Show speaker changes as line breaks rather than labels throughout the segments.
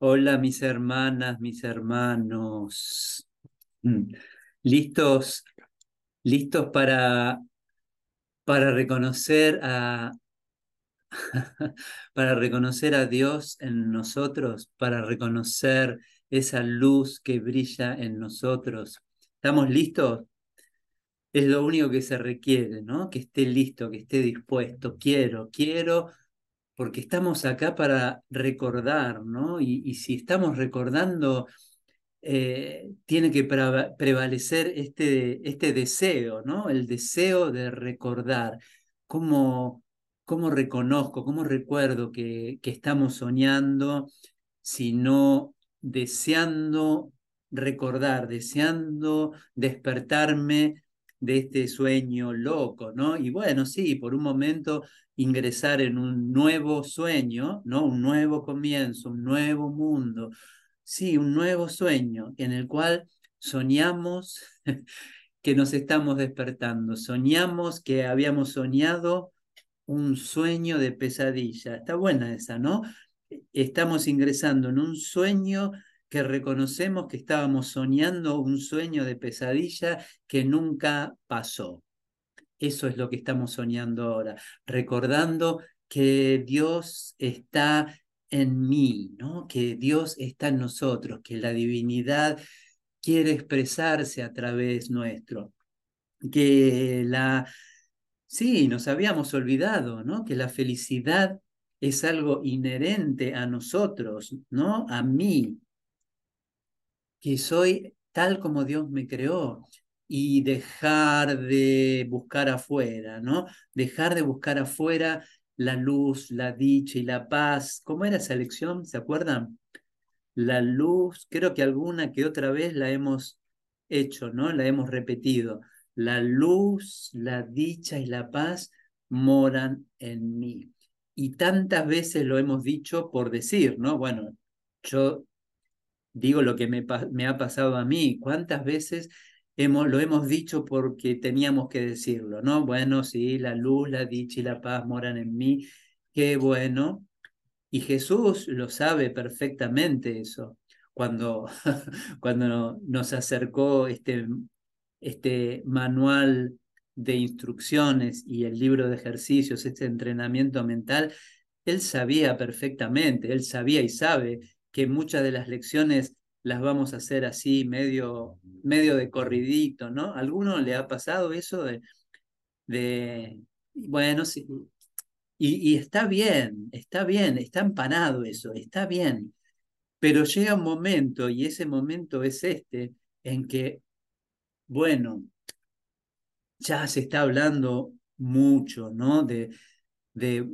Hola mis hermanas, mis hermanos. Mm. ¿Listos, listos para, para reconocer a para reconocer a Dios en nosotros, para reconocer esa luz que brilla en nosotros? ¿Estamos listos? Es lo único que se requiere, ¿no? Que esté listo, que esté dispuesto. Quiero, quiero porque estamos acá para recordar, ¿no? Y, si estamos recordando, eh, tiene que prevalecer este, este deseo, ¿no? El deseo de recordar. ¿Cómo, cómo reconozco, cómo recuerdo que, que estamos soñando, sino deseando recordar, deseando despertarme de este sueño loco, ¿no? Y bueno, sí, por un momento ingresar en un nuevo sueño, ¿no? Un nuevo comienzo, un nuevo mundo. Sí, un nuevo sueño en el cual soñamos que nos estamos despertando, soñamos que habíamos soñado un sueño de pesadilla. Está buena esa, ¿no? Estamos ingresando en un sueño que reconocemos que estábamos soñando un sueño de pesadilla que nunca pasó. Eso es lo que estamos soñando ahora, recordando que Dios está en mí, ¿no? Que Dios está en nosotros, que la divinidad quiere expresarse a través nuestro, que la sí, nos habíamos olvidado, ¿no? Que la felicidad es algo inherente a nosotros, ¿no? A mí, que soy tal como Dios me creó, y dejar de buscar afuera, ¿no? Dejar de buscar afuera la luz, la dicha y la paz. ¿Cómo era esa lección? ¿Se acuerdan? La luz, creo que alguna que otra vez la hemos hecho, ¿no? La hemos repetido. La luz, la dicha y la paz moran en mí. Y tantas veces lo hemos dicho por decir, ¿no? Bueno, yo digo lo que me, ha pasado a mí. ¿Cuántas veces lo hemos dicho porque teníamos que decirlo, ¿no? Bueno, sí, la luz, la dicha y la paz moran en mí, qué bueno. Y Jesús lo sabe perfectamente eso. Cuando, cuando nos acercó este, este manual de instrucciones y el libro de ejercicios, este entrenamiento mental, él sabía perfectamente, él sabía y sabe que muchas de las lecciones las vamos a hacer así, medio, medio de corridito, ¿no? ¿A alguno le ha pasado eso de, de bueno, sí, y, está bien, está bien, está empanado eso, está bien, pero llega un momento, y ese momento es este, en que, bueno, ya se está hablando mucho, ¿no? De, de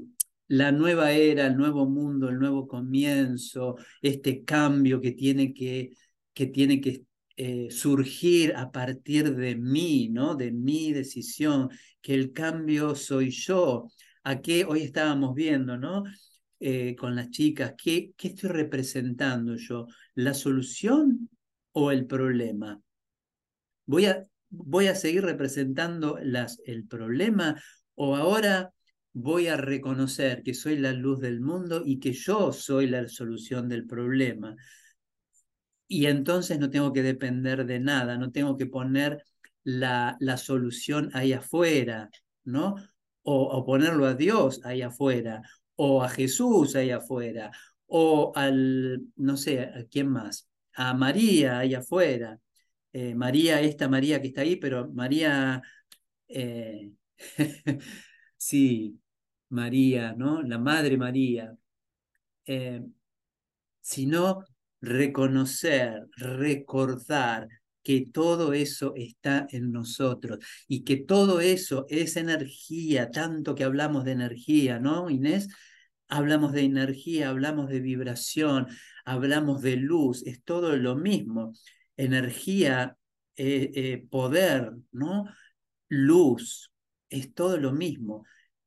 la nueva era, el nuevo mundo, el nuevo comienzo, este cambio que tiene que, que, tiene que eh, surgir a partir de mí, ¿no? De mi decisión, que el cambio soy yo. ¿A qué hoy estábamos viendo, ¿no? Eh, con las chicas, ¿qué, ¿qué estoy representando yo? ¿La solución o el problema? ¿Voy a, voy a seguir representando las, el problema o ahora voy a reconocer que soy la luz del mundo y que yo soy la solución del problema. Y entonces no tengo que depender de nada, no tengo que poner la, la solución ahí afuera, ¿no? O, ponerlo a Dios ahí afuera, o a Jesús ahí afuera, o al, no sé, ¿a quién más? A María ahí afuera. Eh, María, esta María que está ahí, pero María, eh, sí, María, ¿no? La Madre María, eh, sino reconocer, recordar que todo eso está en nosotros y que todo eso es energía, tanto que hablamos de energía, ¿no, Inés? Hablamos de energía, hablamos de vibración, hablamos de luz, es todo lo mismo. Energía, eh, eh, poder, ¿no? Luz, es todo lo mismo.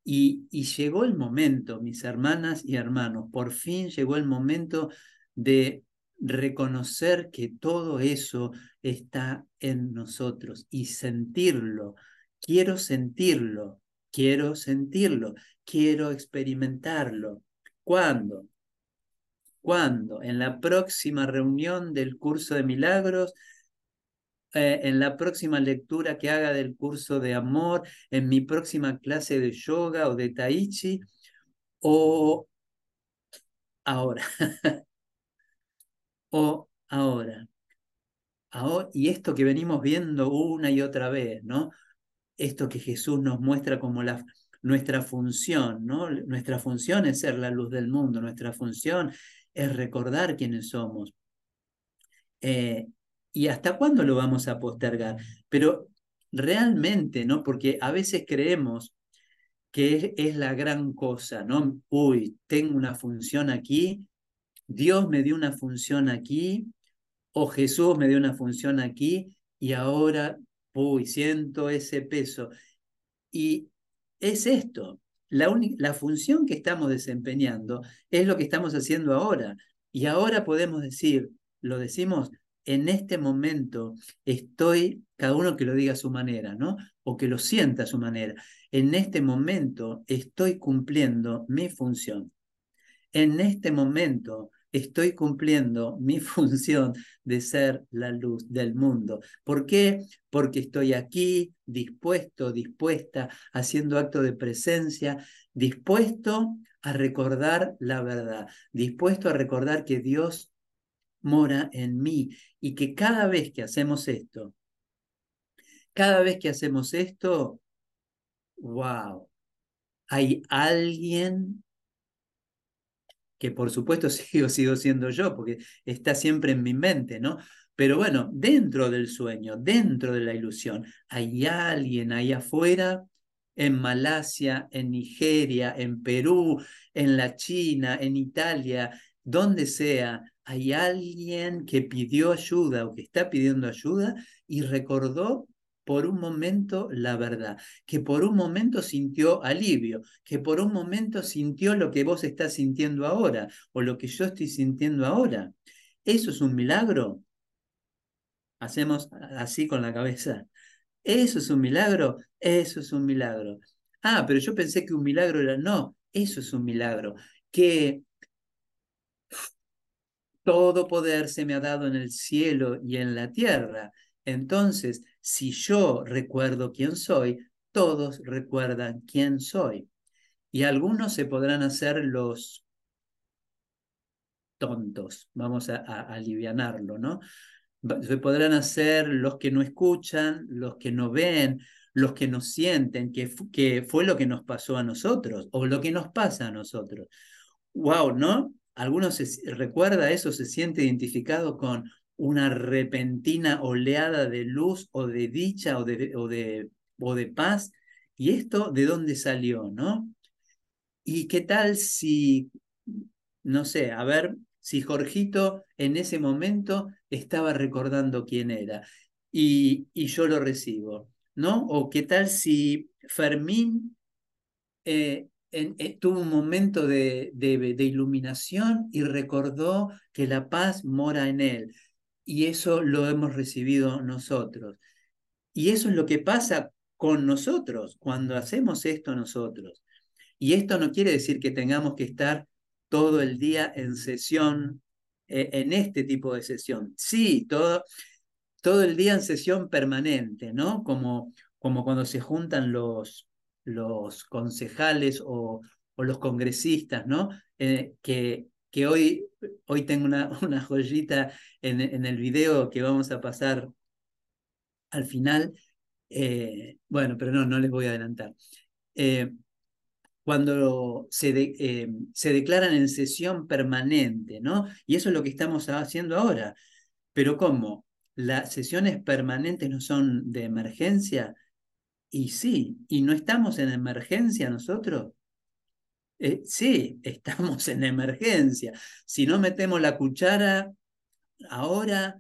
Y, llegó el momento, mis hermanas y hermanos, por fin llegó el momento de reconocer que todo eso está en nosotros y sentirlo. Quiero sentirlo, quiero sentirlo, quiero experimentarlo. ¿Cuándo? ¿Cuándo? En la próxima reunión del curso de milagros, en la próxima lectura que haga del curso de amor, en mi próxima clase de yoga o de tai chi, o ahora. o ahora. ahora. Y esto que venimos viendo una y otra vez, ¿no? Esto que Jesús nos muestra como la, nuestra función, ¿no? Nuestra función es ser la luz del mundo, nuestra función es recordar quiénes somos. Eh, ¿Y hasta cuándo lo vamos a postergar? Pero realmente, ¿no? Porque a veces creemos que es, la gran cosa, ¿no? Uy, tengo una función aquí, Dios me dio una función aquí, o Jesús me dio una función aquí, y ahora, uy, siento ese peso. Y es esto, la, la función que estamos desempeñando es lo que estamos haciendo ahora. Y ahora podemos decir, lo decimos, en este momento estoy, cada uno que lo diga a su manera, ¿no? O que lo sienta a su manera. En este momento estoy cumpliendo mi función. En este momento estoy cumpliendo mi función de ser la luz del mundo. ¿Por qué? Porque estoy aquí dispuesto, dispuesta, haciendo acto de presencia, dispuesto a recordar la verdad, dispuesto a recordar que Dios mora en mí y que cada vez que hacemos esto, cada vez que hacemos esto, wow, hay alguien que por supuesto sigo, sigo siendo yo, porque está siempre en mi mente, ¿no? Pero bueno, dentro del sueño, dentro de la ilusión, hay alguien ahí afuera, en Malasia, en Nigeria, en Perú, en la China, en Italia, donde sea, hay alguien que pidió ayuda o que está pidiendo ayuda y recordó por un momento la verdad, que por un momento sintió alivio, que por un momento sintió lo que vos estás sintiendo ahora o lo que yo estoy sintiendo ahora. ¿Eso es un milagro? Hacemos así con la cabeza. ¿Eso es un milagro? Eso es un milagro. Ah, pero yo pensé que un milagro era no, eso es un milagro. Que todo poder se me ha dado en el cielo y en la tierra. Entonces, si yo recuerdo quién soy, todos recuerdan quién soy. Y algunos se podrán hacer los tontos, vamos a, alivianarlo, ¿no? Se podrán hacer los que no escuchan, los que no ven, los que no sienten, que, que fue lo que nos pasó a nosotros o lo que nos pasa a nosotros. ¡Wow! ¿No? Algunos se recuerda eso, se siente identificado con una repentina oleada de luz o de dicha o de, o de, o de paz. ¿Y esto de dónde salió, no? ¿Y qué tal si, no sé, a ver, si Jorgito en ese momento estaba recordando quién era y, y yo lo recibo, ¿no? O qué tal si Fermín eh, eh, tuvo un momento de, de, iluminación y recordó que la paz mora en él. Y eso lo hemos recibido nosotros. Y eso es lo que pasa con nosotros cuando hacemos esto nosotros. Y esto no quiere decir que tengamos que estar todo el día en sesión, eh, en este tipo de sesión. Sí, todo, todo el día en sesión permanente, ¿no? Como, como cuando se juntan los, los concejales o, los congresistas, ¿no? Eh, que, que hoy, hoy tengo una, una joyita en, en, el video que vamos a pasar al final. Eh, bueno, pero no, no les voy a adelantar. Eh, cuando se, se declaran en sesión permanente, ¿no? Y eso es lo que estamos haciendo ahora. Pero ¿cómo? ¿Las sesiones permanentes no son de emergencia? Y sí, ¿y no estamos en emergencia nosotros? Eh, sí, estamos en emergencia. Si no metemos la cuchara ahora,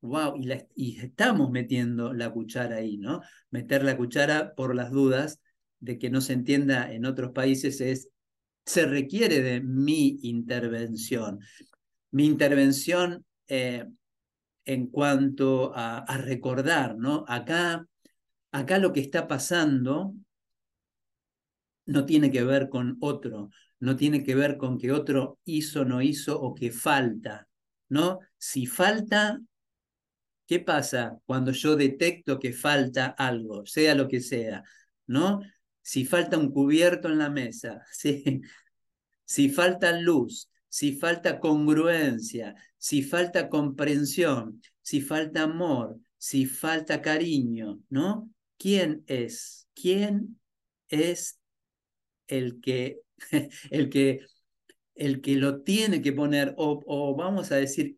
wow, y, estamos metiendo la cuchara ahí, ¿no? Meter la cuchara por las dudas de que no se entienda en otros países es, se requiere de mi intervención. Mi intervención eh, en cuanto a recordar, ¿no? Acá Acá lo que está pasando no tiene que ver con otro, no tiene que ver con que otro hizo, no hizo o que falta, ¿no? Si falta, ¿qué pasa cuando yo detecto que falta algo, sea lo que sea, ¿no? Si falta un cubierto en la mesa, si falta luz, si falta congruencia, si falta comprensión, si falta amor, si falta cariño, ¿no? ¿Quién es? ¿Quién es el que, el que, el que lo tiene que poner, o, vamos a decir,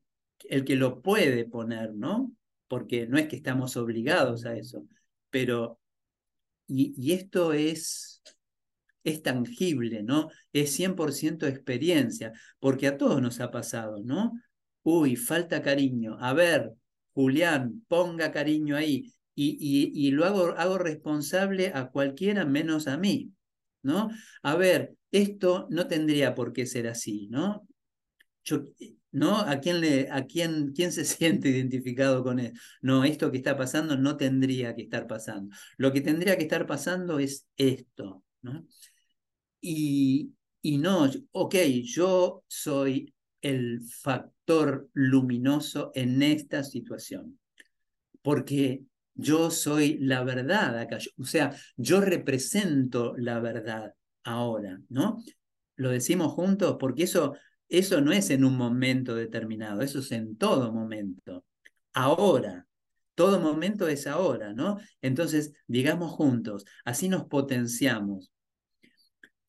el que lo puede poner, ¿no? Porque no es que estamos obligados a eso, pero, y, y esto es, es tangible, ¿no? Es 100% experiencia, porque a todos nos ha pasado, ¿no? Uy, falta cariño. A ver, Julián, ponga cariño ahí. Y, y, lo hago, hago responsable a cualquiera menos a mí, ¿no? A ver, esto no tendría por qué ser así, ¿no? ¿no? ¿A quién, le, a quién, quién se siente identificado con él? No, esto que está pasando no tendría que estar pasando. Lo que tendría que estar pasando es esto, ¿no? Y, y no, ok, yo soy el factor luminoso en esta situación. Porque yo soy la verdad acá. O sea, yo represento la verdad ahora, ¿no? Lo decimos juntos porque eso, eso no es en un momento determinado, eso es en todo momento. Ahora, todo momento es ahora, ¿no? Entonces, digamos juntos, así nos potenciamos.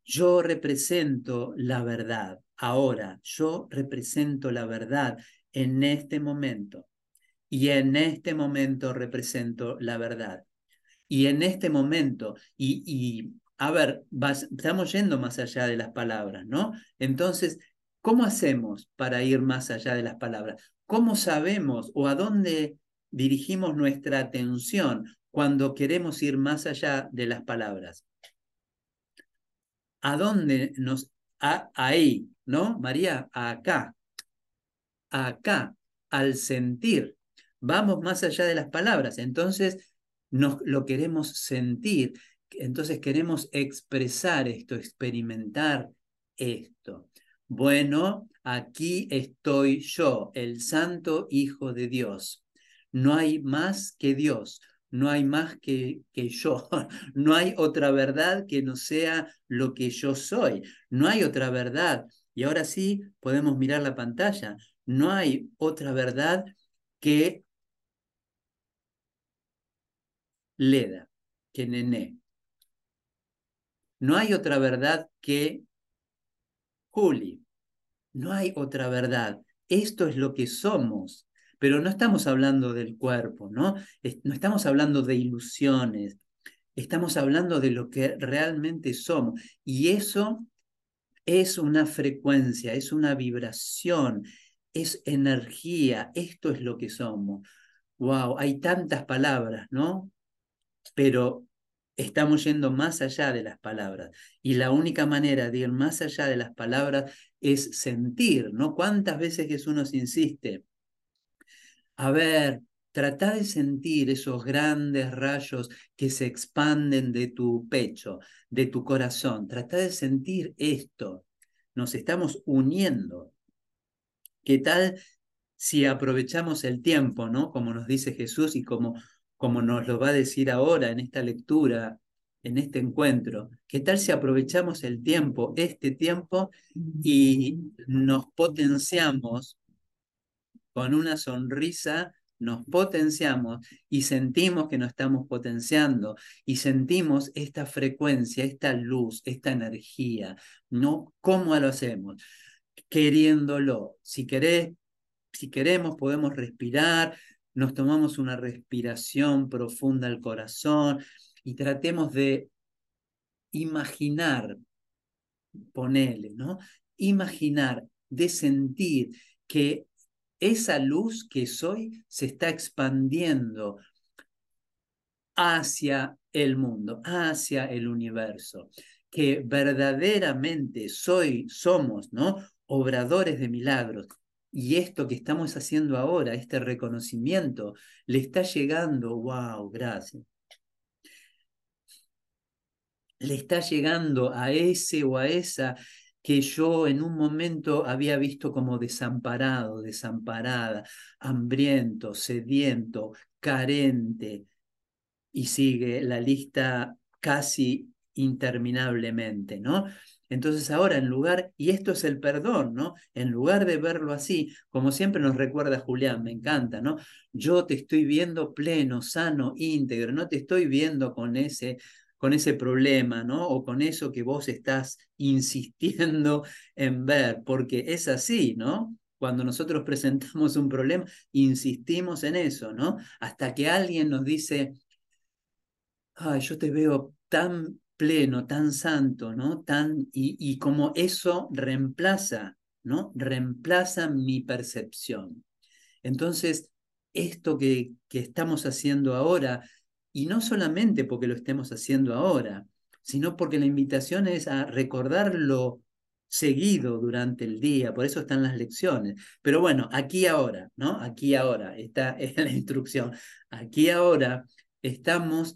Yo represento la verdad ahora, yo represento la verdad en este momento. Y en este momento represento la verdad. Y en este momento, y, a ver, estamos yendo más allá de las palabras, ¿no? Entonces, ¿cómo hacemos para ir más allá de las palabras? ¿Cómo sabemos o a dónde dirigimos nuestra atención cuando queremos ir más allá de las palabras? ¿A dónde nos... ahí, ¿no? María, acá, acá, al sentir. Vamos más allá de las palabras, entonces nos, lo queremos sentir, entonces queremos expresar esto, experimentar esto. Bueno, aquí estoy yo, el Santo Hijo de Dios. No hay más que Dios, no hay más que, que yo, no hay otra verdad que no sea lo que yo soy, no hay otra verdad y ahora sí podemos mirar la pantalla. No hay otra verdad que Leda, que Nené. No hay otra verdad que Juli. No hay otra verdad. Esto es lo que somos. Pero no estamos hablando del cuerpo, ¿no? No estamos hablando de ilusiones. Estamos hablando de lo que realmente somos. Y eso es una frecuencia, es una vibración, es energía, esto es lo que somos. Wow, hay tantas palabras, ¿no? Pero estamos yendo más allá de las palabras. Y la única manera de ir más allá de las palabras es sentir, ¿no? ¿Cuántas veces Jesús nos insiste? A ver, trata de sentir esos grandes rayos que se expanden de tu pecho, de tu corazón. Trata de sentir esto. Nos estamos uniendo. ¿Qué tal si aprovechamos el tiempo, ¿no? Como nos dice Jesús y como, como nos lo va a decir ahora en esta lectura, en este encuentro. ¿Qué tal si aprovechamos el tiempo, este tiempo, y nos potenciamos con una sonrisa nos potenciamos y sentimos que nos estamos potenciando y sentimos esta frecuencia, esta luz, esta energía, ¿no? ¿Cómo lo hacemos? Queriéndolo. Si, si queremos, podemos respirar, nos tomamos una respiración profunda al corazón y tratemos de imaginar, ponele, ¿no? Imaginar, de sentir que esa luz que soy se está expandiendo hacia el mundo, hacia el universo, que verdaderamente soy, somos, ¿no? Obradores de milagros. Y esto que estamos haciendo ahora, este reconocimiento, le está llegando, wow, gracias. le está llegando a ese o a esa que yo en un momento había visto como desamparado, desamparada, hambriento, sediento, carente, y sigue la lista casi interminablemente, ¿no? Entonces ahora en lugar, y esto es el perdón, ¿no? En lugar de verlo así, como siempre nos recuerda Julián, me encanta, ¿no? Yo te estoy viendo pleno, sano, íntegro, no te estoy viendo con ese con ese problema, ¿no? O con eso que vos estás insistiendo en ver, porque es así, ¿no? Cuando nosotros presentamos un problema, insistimos en eso, ¿no? Hasta que alguien nos dice, ay, yo te veo tan pleno, tan santo, ¿no? Tan, y, y como eso reemplaza, ¿no? Reemplaza mi percepción. Entonces, esto que, que estamos haciendo ahora, y no solamente porque lo estemos haciendo ahora, sino porque la invitación es a recordarlo seguido durante el día, por eso están las lecciones. Pero bueno, aquí ahora, ¿no? Aquí ahora, esta es la instrucción. Aquí ahora estamos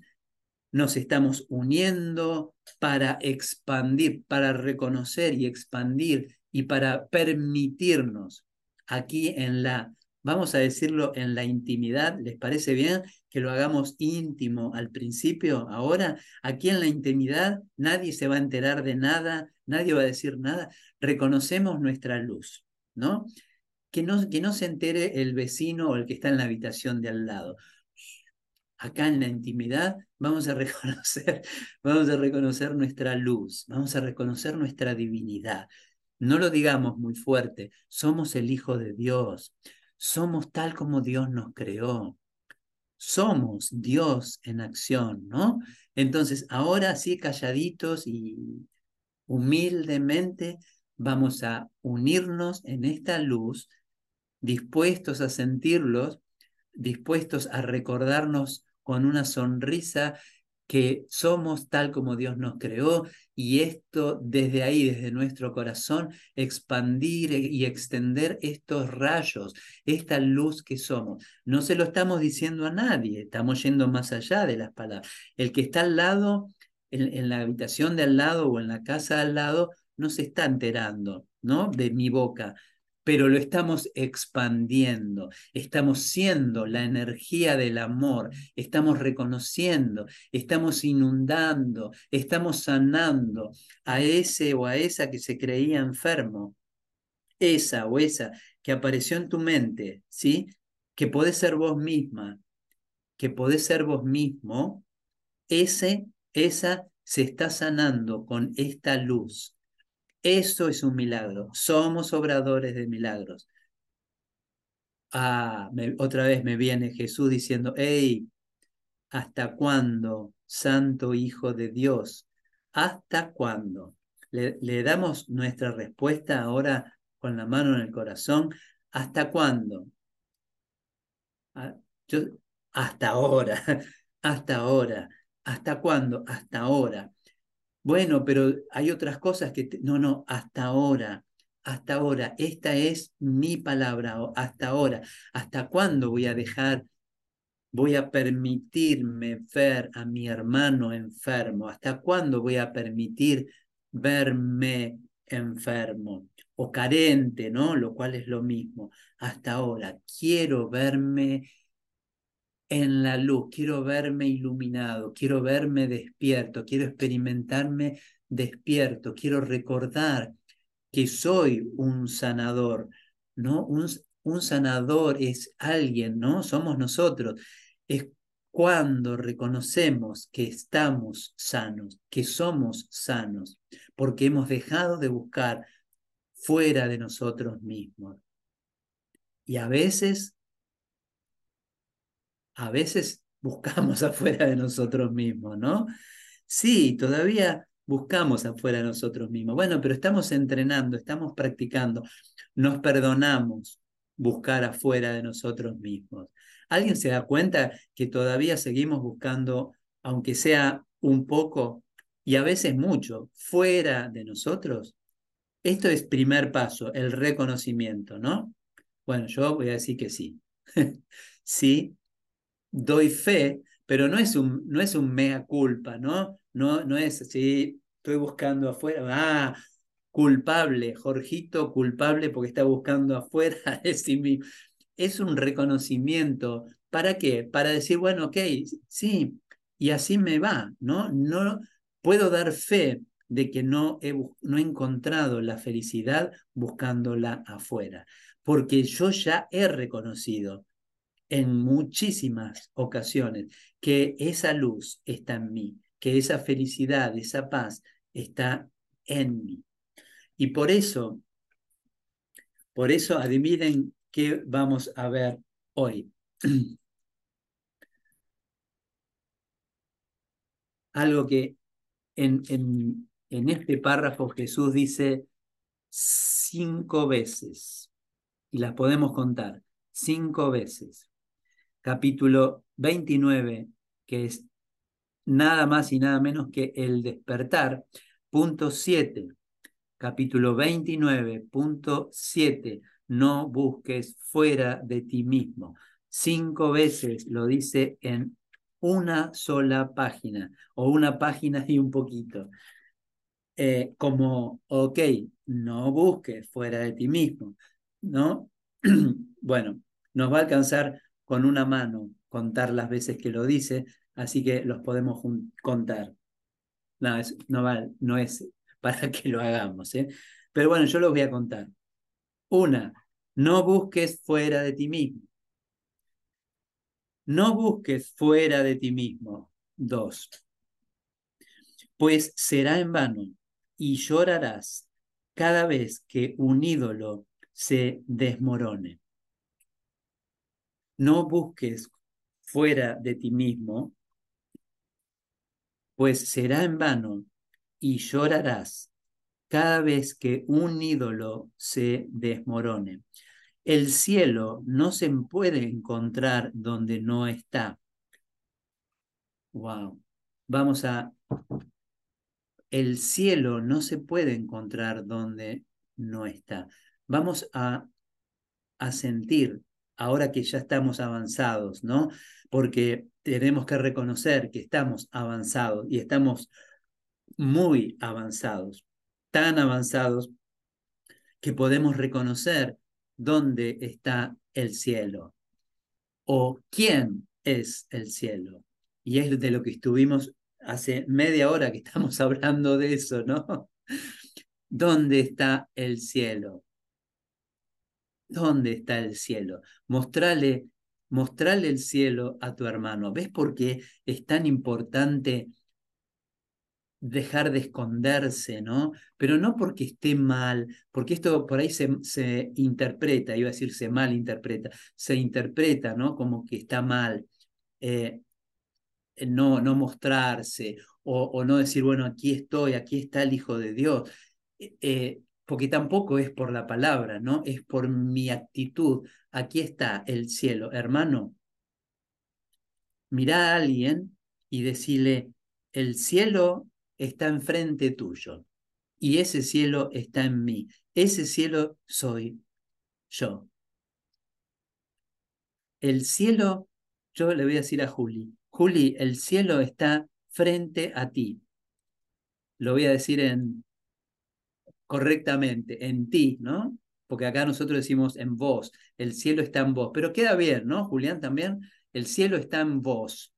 nos estamos uniendo para expandir, para reconocer y expandir y para permitirnos aquí en la, vamos a decirlo, en la intimidad, ¿les parece bien que lo hagamos íntimo al principio? Ahora, aquí en la intimidad nadie se va a enterar de nada, nadie va a decir nada, reconocemos nuestra luz, ¿no? Que no, que no se entere el vecino o el que está en la habitación de al lado acá en la intimidad, vamos a reconocer, vamos a reconocer nuestra luz, vamos a reconocer nuestra divinidad. No lo digamos muy fuerte, somos el Hijo de Dios, somos tal como Dios nos creó, somos Dios en acción, ¿no? Entonces, ahora sí, calladitos y humildemente, vamos a unirnos en esta luz, dispuestos a sentirlos, dispuestos a recordarnos con una sonrisa que somos tal como Dios nos creó y esto desde ahí, desde nuestro corazón, expandir y extender estos rayos, esta luz que somos. No se lo estamos diciendo a nadie, estamos yendo más allá de las palabras. El que está al lado, en, la habitación de al lado o en la casa de al lado, no se está enterando, ¿no? De mi boca, pero lo estamos expandiendo, estamos siendo la energía del amor, estamos reconociendo, estamos inundando, estamos sanando a ese o a esa que se creía enfermo, esa o esa que apareció en tu mente, ¿sí? Que podés ser vos misma, que podés ser vos mismo, ese, esa se está sanando con esta luz eso es un milagro. Somos obradores de milagros. Ah, otra vez me viene Jesús diciendo, hey, ¿hasta cuándo, Santo Hijo de Dios? ¿Hasta cuándo? Le, damos nuestra respuesta ahora con la mano en el corazón. ¿Hasta cuándo? Ah, hasta ahora, hasta ahora. ¿Hasta cuándo? Hasta ahora. Bueno, pero hay otras cosas que... No, no, hasta ahora, hasta ahora, esta es mi palabra, hasta ahora. ¿Hasta cuándo voy a dejar, voy a permitirme ver a mi hermano enfermo? ¿Hasta cuándo voy a permitir verme enfermo o carente, ¿no? Lo cual es lo mismo. Hasta ahora, quiero verme en la luz, quiero verme iluminado, quiero verme despierto, quiero experimentarme despierto, quiero recordar que soy un sanador, ¿no? Un, un sanador es alguien, ¿no? Somos nosotros. Es cuando reconocemos que estamos sanos, que somos sanos, porque hemos dejado de buscar fuera de nosotros mismos. Y a veces a veces buscamos afuera de nosotros mismos, ¿no? Sí, todavía buscamos afuera de nosotros mismos. Bueno, pero estamos entrenando, estamos practicando, nos perdonamos buscar afuera de nosotros mismos. ¿Alguien se da cuenta que todavía seguimos buscando, aunque sea un poco y a veces mucho, fuera de nosotros? Esto es primer paso, el reconocimiento, ¿no? Bueno, yo voy a decir que sí. sí, doy fe, pero no es un, no es un mea culpa, ¿no? No, no es así, estoy buscando afuera, ah, culpable, Jorgito culpable porque está buscando afuera sí. Es un reconocimiento. ¿Para qué? Para decir, bueno, ok, sí, y así me va, ¿no? No puedo dar fe de que no he, no he encontrado la felicidad buscándola afuera, porque yo ya he reconocido en muchísimas ocasiones que esa luz está en mí, que esa felicidad, esa paz está en mí. Y por eso, por eso adivinen qué vamos a ver hoy. Algo que en, en, en este párrafo Jesús dice cinco veces, y las podemos contar, cinco veces. Capítulo 29, que es nada más y nada menos que el despertar. Punto 7, capítulo 29, punto 7, no busques fuera de ti mismo. Cinco veces lo dice en una sola página o una página y un poquito. Eh, como, ok, no busques fuera de ti mismo, ¿no? bueno, nos va a alcanzar con una mano contar las veces que lo dice, así que los podemos contar. No, es, no, no es para que lo hagamos, ¿eh? Pero bueno, yo los voy a contar. Una, no busques fuera de ti mismo. No busques fuera de ti mismo. Dos, pues será en vano y llorarás cada vez que un ídolo se desmorone. No busques fuera de ti mismo, pues será en vano y llorarás cada vez que un ídolo se desmorone. El cielo no se puede encontrar donde no está. Wow. Vamos a el cielo no se puede encontrar donde no está. Vamos a, a sentir, ahora que ya estamos avanzados, ¿no? Porque tenemos que reconocer que estamos avanzados y estamos muy avanzados, tan avanzados que podemos reconocer dónde está el cielo o quién es el cielo. Y es de lo que estuvimos hace media hora que estamos hablando de eso, ¿no? ¿Dónde está el cielo? ¿Dónde está el cielo? Mostrale, el cielo a tu hermano. ¿Ves por qué es tan importante dejar de esconderse, ¿no? Pero no porque esté mal, porque esto por ahí se, se interpreta, iba a decir se mal interpreta, se interpreta, ¿no? Como que está mal. Eh, no, no mostrarse o, no decir, bueno, aquí estoy, aquí está el Hijo de Dios, eh, eh, porque tampoco es por la palabra, ¿no? Es por mi actitud. Aquí está el cielo. Hermano, mira a alguien y decirle, el cielo está enfrente tuyo y ese cielo está en mí. Ese cielo soy yo. El cielo, yo le voy a decir a Juli, Juli, el cielo está frente a ti. Lo voy a decir en correctamente, en ti, ¿no? Porque acá nosotros decimos en vos, el cielo está en vos, pero queda bien, ¿no? Julián también, el cielo está en vos.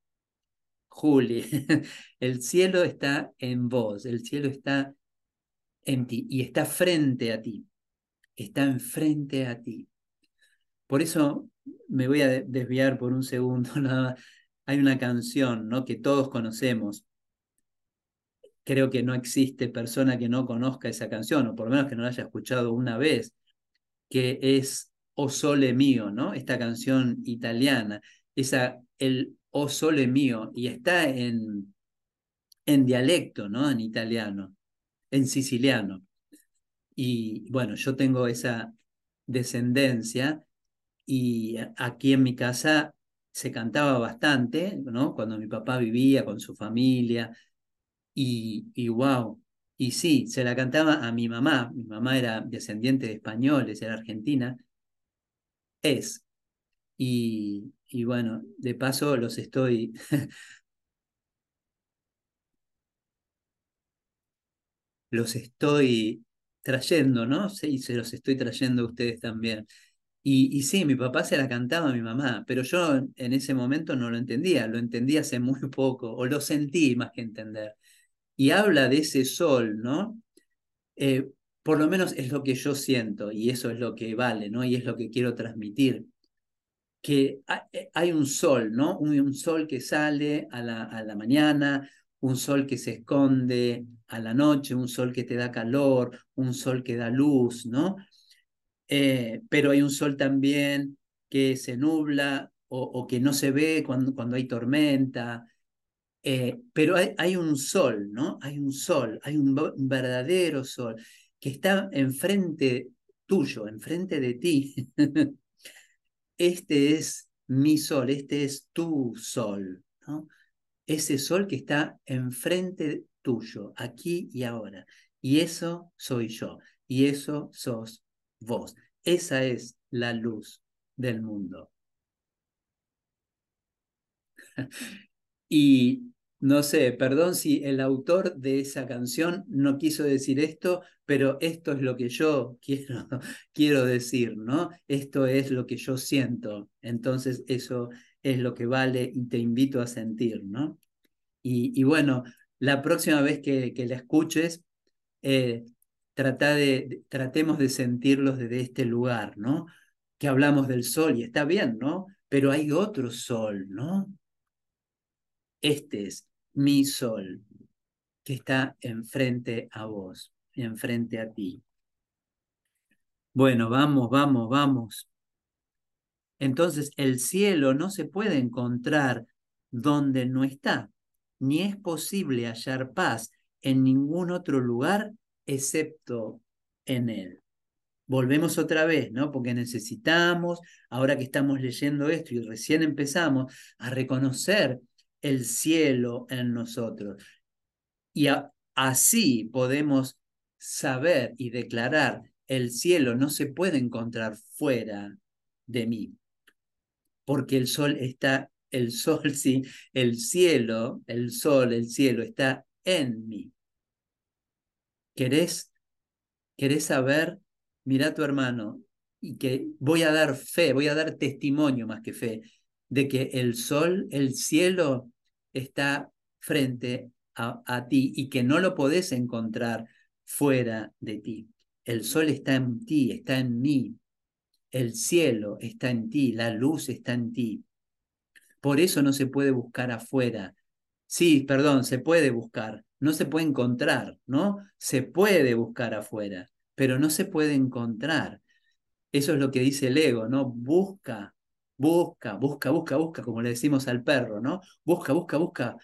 Juli, el cielo está en vos, el cielo está en ti y está frente a ti, está enfrente a ti. Por eso me voy a desviar por un segundo hay una canción ¿no? que todos conocemos. Creo que no existe persona que no conozca esa canción, o por lo menos que no la haya escuchado una vez, que es O Sole Mío, ¿no? Esta canción italiana, esa, el O Sole Mío, y está en, en dialecto, ¿no? En italiano, en siciliano. Y bueno, yo tengo esa descendencia y aquí en mi casa se cantaba bastante, ¿no? Cuando mi papá vivía con su familia, y, y wow, y sí, se la cantaba a mi mamá, mi mamá era descendiente de españoles, era argentina, es, y, y bueno, de paso los estoy los estoy trayendo, ¿no? Sí, se los estoy trayendo a ustedes también. Y, y, sí, mi papá se la cantaba a mi mamá, pero yo en ese momento no lo entendía, lo entendí hace muy poco, o lo sentí más que entender. Y habla de ese sol, ¿no? Eh, por lo menos es lo que yo siento y eso es lo que vale, ¿no? Y es lo que quiero transmitir. Que hay eh, un sol, ¿no? Un, sol que sale a la, mañana, un sol que se esconde a la noche, un sol que te da calor, un sol que da luz, ¿no? Eh, pero hay un sol también que se nubla o, que no se ve cuando, cuando hay tormenta. Eh, pero hay, un sol, ¿no? Hay un sol, hay un, verdadero sol que está enfrente tuyo, enfrente de ti. este es mi sol, este es tu sol, ese sol que está enfrente tuyo, aquí y ahora. Y eso soy yo, y eso sos vos. Esa es la luz del mundo. y no sé, perdón si el autor de esa canción no quiso decir esto, pero esto es lo que yo quiero, quiero decir, ¿no? Esto es lo que yo siento. Entonces eso es lo que vale y te invito a sentir, ¿no? Y, bueno, la próxima vez que, la escuches, eh, de, tratemos de sentirlos desde este lugar, ¿no? Que hablamos del sol y está bien, ¿no? Pero hay otro sol, ¿no? Este es mi sol que está enfrente a vos, enfrente a ti. Bueno, vamos, vamos, vamos. Entonces, el cielo no se puede encontrar donde no está, ni es posible hallar paz en ningún otro lugar excepto en él. Volvemos otra vez, ¿no? Porque necesitamos, ahora que estamos leyendo esto y recién empezamos, a reconocer el cielo en nosotros. Y así podemos saber y declarar, el cielo no se puede encontrar fuera de mí, porque el sol está, el sol sí, el cielo, el sol, el cielo está en mí. ¿Querés, querés saber? Mira tu hermano y que voy a dar fe, voy a dar testimonio más que fe, de que el sol, el cielo está frente a, a ti y que no lo podés encontrar fuera de ti. El sol está en ti, está en mí. El cielo está en ti, la luz está en ti. Por eso no se puede buscar afuera. Sí, perdón, se puede buscar, no se puede encontrar, ¿no? Se puede buscar afuera, pero no se puede encontrar. Eso es lo que dice el ego, ¿no? Busca, busca, busca, busca, busca, como le decimos al perro, ¿no? Busca, busca, busca,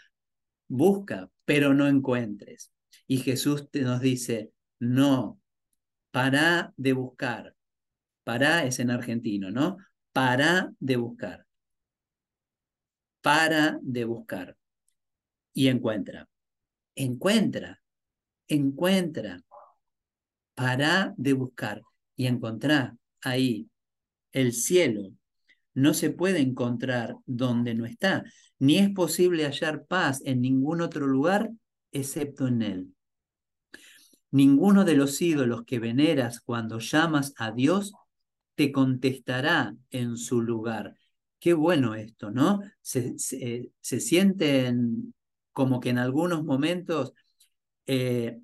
busca, pero no encuentres. Y Jesús te nos dice, no, para de buscar. Para es en argentino, ¿no? Para de buscar. Para de buscar. Y encuentra. Encuentra. Encuentra. Para de buscar. Y encontrá ahí el cielo. No se puede encontrar donde no está, ni es posible hallar paz en ningún otro lugar excepto en él. Ninguno de los ídolos que veneras cuando llamas a Dios te contestará en su lugar. Qué bueno esto, ¿no? Se, sienten como que en algunos momentos eh,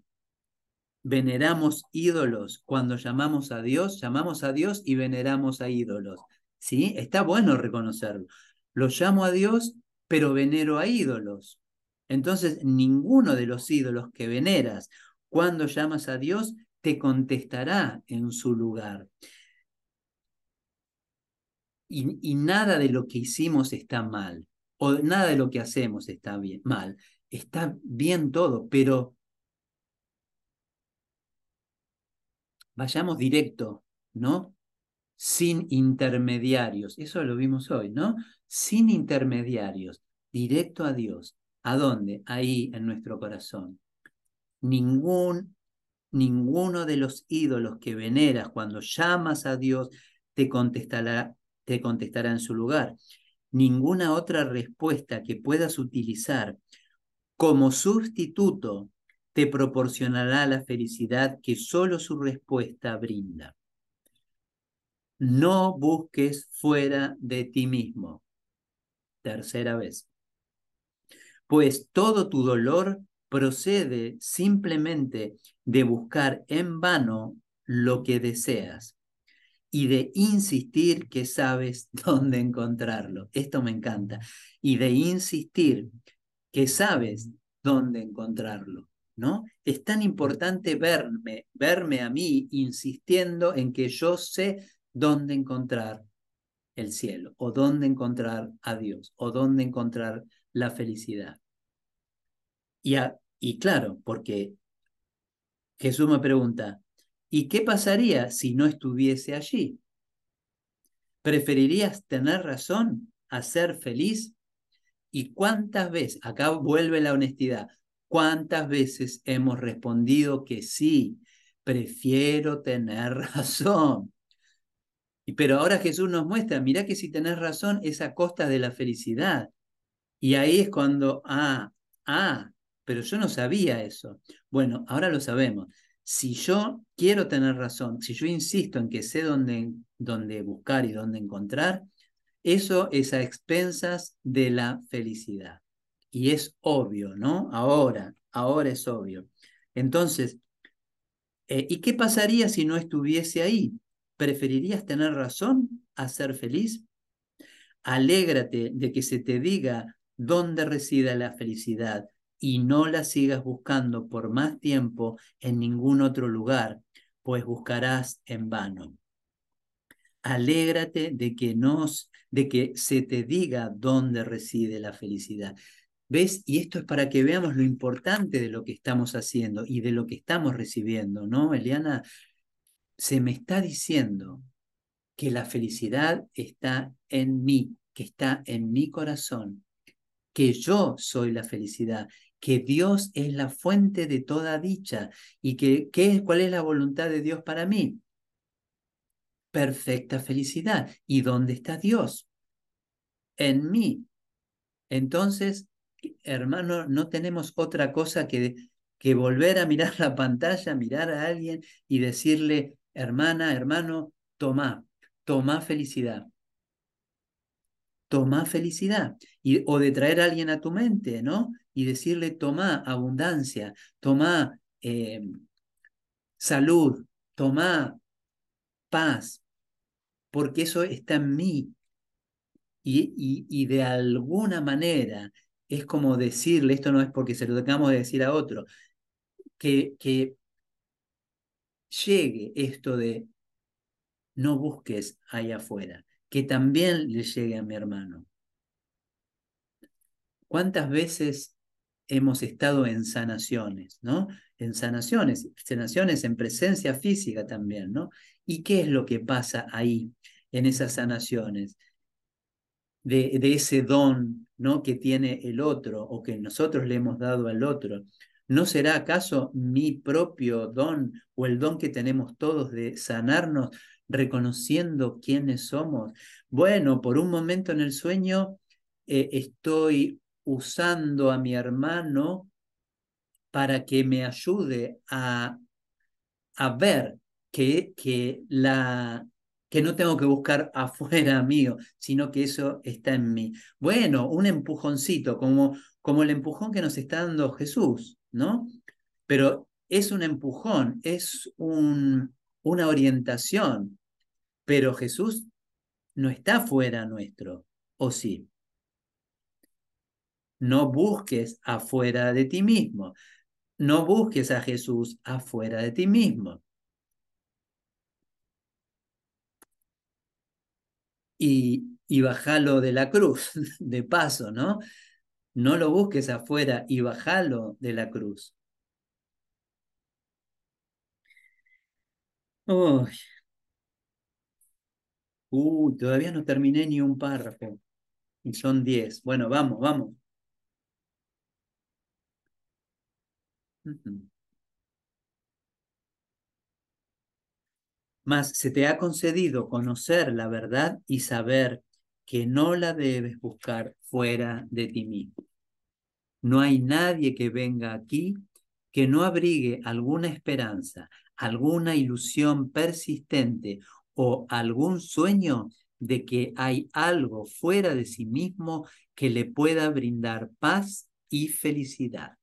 veneramos ídolos cuando llamamos a Dios, llamamos a Dios y veneramos a ídolos. ¿Sí? Está bueno reconocerlo. Lo llamo a Dios, pero venero a ídolos. Entonces, ninguno de los ídolos que veneras cuando llamas a Dios te contestará en su lugar. Y, nada de lo que hicimos está mal, o nada de lo que hacemos está bien, mal. Está bien todo, pero vayamos directo, ¿no? Sin intermediarios. Eso lo vimos hoy, ¿no? Sin intermediarios, directo a Dios. ¿A dónde? Ahí en nuestro corazón ningún, ninguno de los ídolos que veneras cuando llamas a Dios te contestará, te contestará en su lugar. ninguna otra respuesta que puedas utilizar como sustituto te proporcionará la felicidad que solo su respuesta brinda. No busques fuera de ti mismo. Tercera vez. Pues todo tu dolor procede simplemente de buscar en vano lo que deseas y de insistir que sabes dónde encontrarlo. Esto me encanta. Y de insistir que sabes dónde encontrarlo. ¿No? Es tan importante verme, verme a mí insistiendo en que yo sé dónde encontrar el cielo, o dónde encontrar a Dios, o dónde encontrar la felicidad. Y, y claro, porque Jesús me pregunta, ¿y qué pasaría si no estuviese allí? ¿Preferirías tener razón a ser feliz? ¿Y cuántas veces, acá vuelve la honestidad, cuántas veces hemos respondido que sí, prefiero tener razón? Pero ahora Jesús nos muestra, mira que si tenés razón es a costa de la felicidad. Y ahí es cuando, ah, ah, pero yo no sabía eso. Bueno, ahora lo sabemos. Si yo quiero tener razón, si yo insisto en que sé dónde, dónde buscar y dónde encontrar, eso es a expensas de la felicidad. Y es obvio, ¿no? Ahora, ahora es obvio. Entonces, eh, ¿y qué pasaría si no estuviese ahí? ¿Preferirías tener razón a ser feliz? Alégrate de que se te diga dónde reside la felicidad y no la sigas buscando por más tiempo en ningún otro lugar, pues buscarás en vano. Alégrate de que, nos, de que se te diga dónde reside la felicidad. ¿Ves? Y esto es para que veamos lo importante de lo que estamos haciendo y de lo que estamos recibiendo, ¿no, Eliana? Se me está diciendo que la felicidad está en mí, que está en mi corazón, que yo soy la felicidad, que Dios es la fuente de toda dicha y que ¿qué, cuál es la voluntad de Dios para mí. Perfecta felicidad. ¿Y dónde está Dios? En mí. Entonces, hermano, no tenemos otra cosa que, que volver a mirar la pantalla, mirar a alguien y decirle, hermana, hermano, toma, toma felicidad. Toma felicidad. Y, o de traer a alguien a tu mente, ¿no? Y decirle, toma abundancia, toma eh, salud, toma paz, porque eso está en mí. Y, y, y, de alguna manera es como decirle, esto no es porque se lo tengamos de decir a otro, que, que llegue esto de no busques allá afuera, que también le llegue a mi hermano. ¿Cuántas veces hemos estado en sanaciones, ¿no? En sanaciones, sanaciones en presencia física también, ¿no? ¿Y qué es lo que pasa ahí, en esas sanaciones? De, de ese don, ¿no? Que tiene el otro o que nosotros le hemos dado al otro. ¿No será acaso mi propio don o el don que tenemos todos de sanarnos reconociendo quiénes somos? Bueno, por un momento en el sueño eh, estoy usando a mi hermano para que me ayude a, a ver que, que, la, que no tengo que buscar afuera mío, sino que eso está en mí. Bueno, un empujoncito, como, como el empujón que nos está dando Jesús. ¿No? Pero es un empujón, es un, una orientación, pero Jesús no está fuera nuestro, ¿o sí? No busques afuera de ti mismo, no busques a Jesús afuera de ti mismo. Y, y bajalo de la cruz, de paso, ¿no? No lo busques afuera y bajalo de la cruz. Uy. Uy, todavía no terminé ni un párrafo. Y son diez. Bueno, vamos, vamos. Mas se te ha concedido conocer la verdad y saber que no la debes buscar fuera de ti mismo. No hay nadie que venga aquí que no abrigue alguna esperanza, alguna ilusión persistente o algún sueño de que hay algo fuera de sí mismo que le pueda brindar paz y felicidad.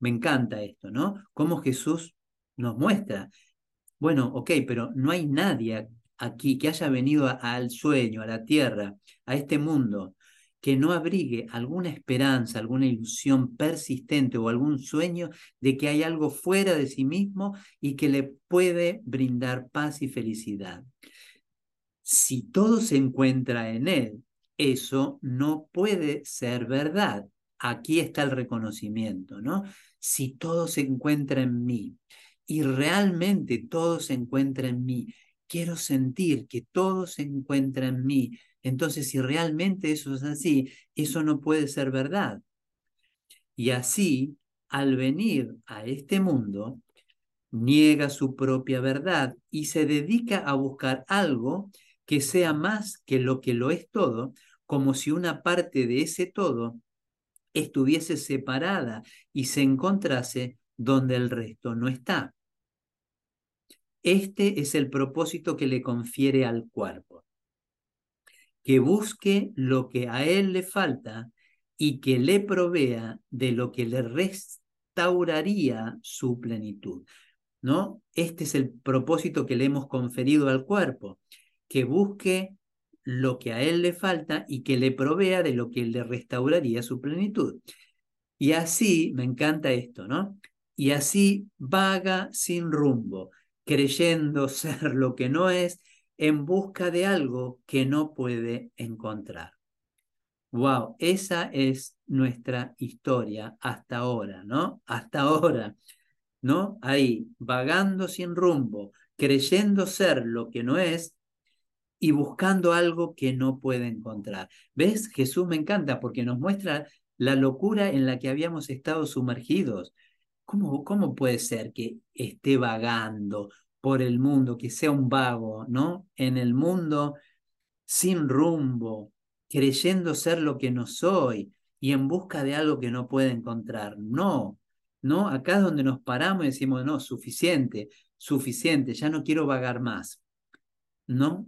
Me encanta esto, ¿no? Cómo Jesús nos muestra. Bueno, ok, pero no hay nadie aquí que haya venido al sueño, a la tierra, a este mundo, que no abrigue alguna esperanza, alguna ilusión persistente o algún sueño de que hay algo fuera de sí mismo y que le puede brindar paz y felicidad. Si todo se encuentra en él, eso no puede ser verdad. Aquí está el reconocimiento, ¿no? Si todo se encuentra en mí y realmente todo se encuentra en mí, quiero sentir que todo se encuentra en mí, entonces, si realmente eso es así, eso no puede ser verdad. Y así, al venir a este mundo, niega su propia verdad y se dedica a buscar algo que sea más que lo que lo es todo, como si una parte de ese todo estuviese separada y se encontrase donde el resto no está. Este es el propósito que le confiere al cuerpo que busque lo que a él le falta y que le provea de lo que le restauraría su plenitud. ¿No? Este es el propósito que le hemos conferido al cuerpo, que busque lo que a él le falta y que le provea de lo que le restauraría su plenitud. Y así, me encanta esto, ¿no? Y así vaga sin rumbo, creyendo ser lo que no es en busca de algo que no puede encontrar. Wow, esa es nuestra historia hasta ahora, ¿no? Hasta ahora, ¿no? Ahí, vagando sin rumbo, creyendo ser lo que no es y buscando algo que no puede encontrar. ¿Ves? Jesús me encanta porque nos muestra la locura en la que habíamos estado sumergidos. ¿Cómo, cómo puede ser que esté vagando por el mundo, que sea un vago, ¿no? En el mundo sin rumbo, creyendo ser lo que no soy y en busca de algo que no puede encontrar. No, no, acá es donde nos paramos y decimos, no, suficiente, suficiente, ya no quiero vagar más. ¿No?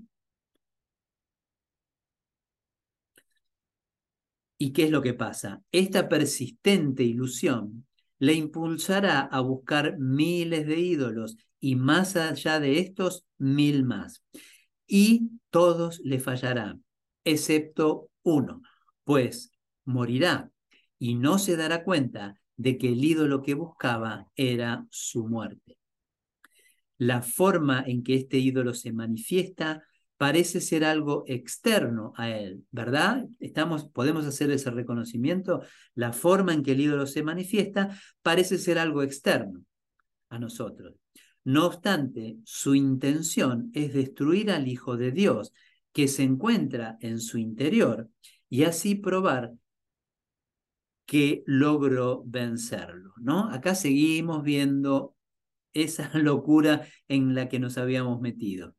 ¿Y qué es lo que pasa? Esta persistente ilusión le impulsará a buscar miles de ídolos y más allá de estos, mil más. Y todos le fallarán, excepto uno, pues morirá y no se dará cuenta de que el ídolo que buscaba era su muerte. La forma en que este ídolo se manifiesta parece ser algo externo a él, ¿verdad? Estamos, podemos hacer ese reconocimiento. La forma en que el ídolo se manifiesta parece ser algo externo a nosotros. No obstante, su intención es destruir al Hijo de Dios, que se encuentra en su interior, y así probar que logró vencerlo, ¿no? Acá seguimos viendo esa locura en la que nos habíamos metido.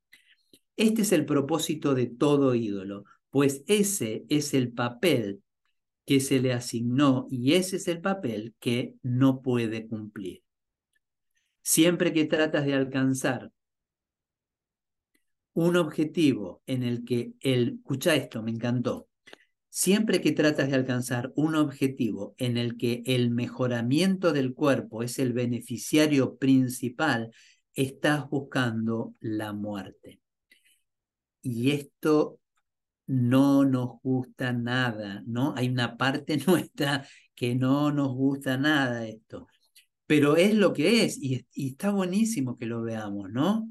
Este es el propósito de todo ídolo, pues ese es el papel que se le asignó y ese es el papel que no puede cumplir. Siempre que tratas de alcanzar un objetivo en el que el, escucha esto, me encantó, siempre que tratas de alcanzar un objetivo en el que el mejoramiento del cuerpo es el beneficiario principal, estás buscando la muerte. Y esto no nos gusta nada, ¿no? Hay una parte nuestra que no nos gusta nada esto pero es lo que es y, está buenísimo que lo veamos, ¿no?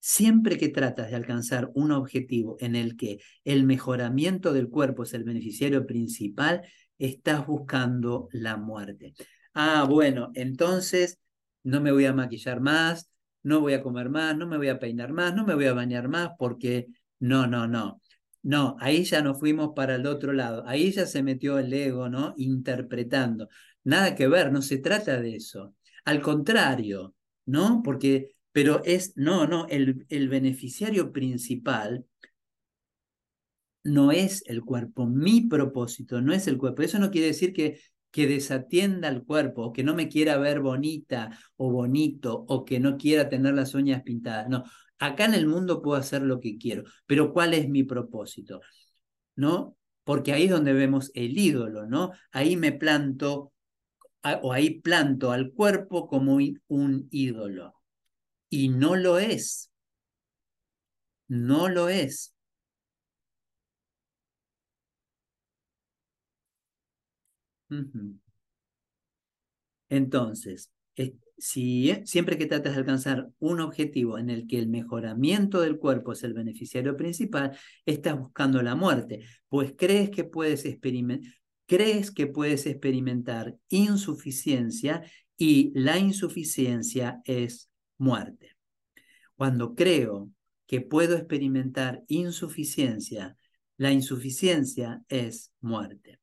Siempre que tratas de alcanzar un objetivo en el que el mejoramiento del cuerpo es el beneficiario principal, estás buscando la muerte. Ah, bueno, entonces no me voy a maquillar más, no voy a comer más, no me voy a peinar más, no me voy a bañar más porque no, no, no. No, ahí ya nos fuimos para el otro lado. Ahí ya se metió el ego, ¿no? Interpretando. Nada que ver, no se trata de eso. Al contrario, ¿no? Porque, pero es, no, no, el, el beneficiario principal no es el cuerpo, mi propósito no es el cuerpo. Eso no quiere decir que, que desatienda al cuerpo, o que no me quiera ver bonita o bonito, o que no quiera tener las uñas pintadas. No, acá en el mundo puedo hacer lo que quiero, pero ¿cuál es mi propósito? ¿No? Porque ahí es donde vemos el ídolo, ¿no? Ahí me planto, o ahí planto al cuerpo como un ídolo. Y no lo es. No lo es. Entonces, si siempre que tratas de alcanzar un objetivo en el que el mejoramiento del cuerpo es el beneficiario principal, estás buscando la muerte, pues crees que puedes experimentar, crees que puedes experimentar insuficiencia y la insuficiencia es muerte. Cuando creo que puedo experimentar insuficiencia, la insuficiencia es muerte.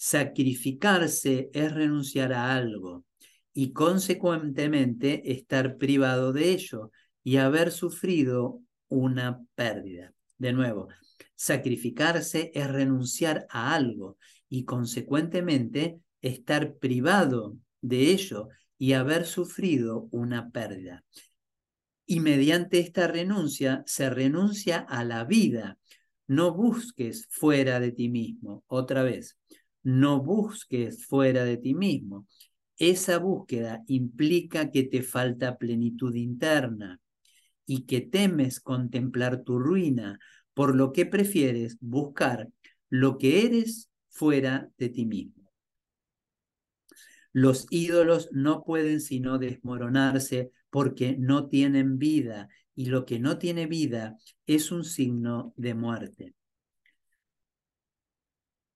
Sacrificarse es renunciar a algo y consecuentemente estar privado de ello y haber sufrido una pérdida. De nuevo, sacrificarse es renunciar a algo y consecuentemente estar privado de ello y haber sufrido una pérdida. Y mediante esta renuncia se renuncia a la vida. No busques fuera de ti mismo. Otra vez, no busques fuera de ti mismo. Esa búsqueda implica que te falta plenitud interna y que temes contemplar tu ruina, por lo que prefieres buscar lo que eres fuera de ti mismo. Los ídolos no pueden sino desmoronarse porque no tienen vida y lo que no tiene vida es un signo de muerte.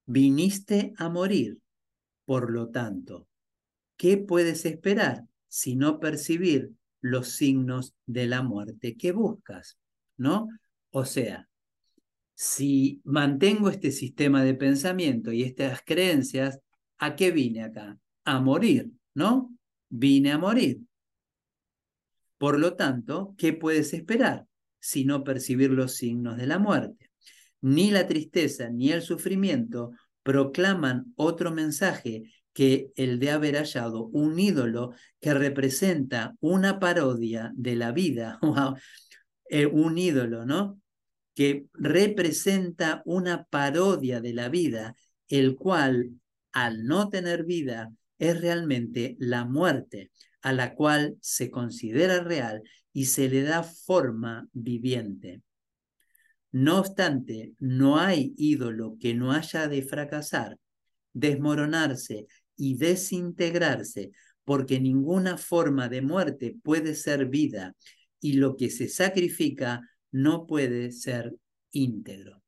Viniste a morir, por lo tanto, ¿qué puedes esperar si no percibir los signos de la muerte que buscas? ¿No? O sea, si mantengo este sistema de pensamiento y estas creencias, ¿a qué vine acá? A morir, ¿no? Vine a morir. Por lo tanto, ¿qué puedes esperar si no percibir los signos de la muerte? Ni la tristeza ni el sufrimiento proclaman otro mensaje que el de haber hallado un ídolo que representa una parodia de la vida, eh, un ídolo, ¿no? Que representa una parodia de la vida, el cual, al no tener vida, es realmente la muerte, a la cual se considera real y se le da forma viviente. No obstante, no hay ídolo que no haya de fracasar, desmoronarse y desintegrarse, porque ninguna forma de muerte puede ser vida y lo que se sacrifica no puede ser íntegro.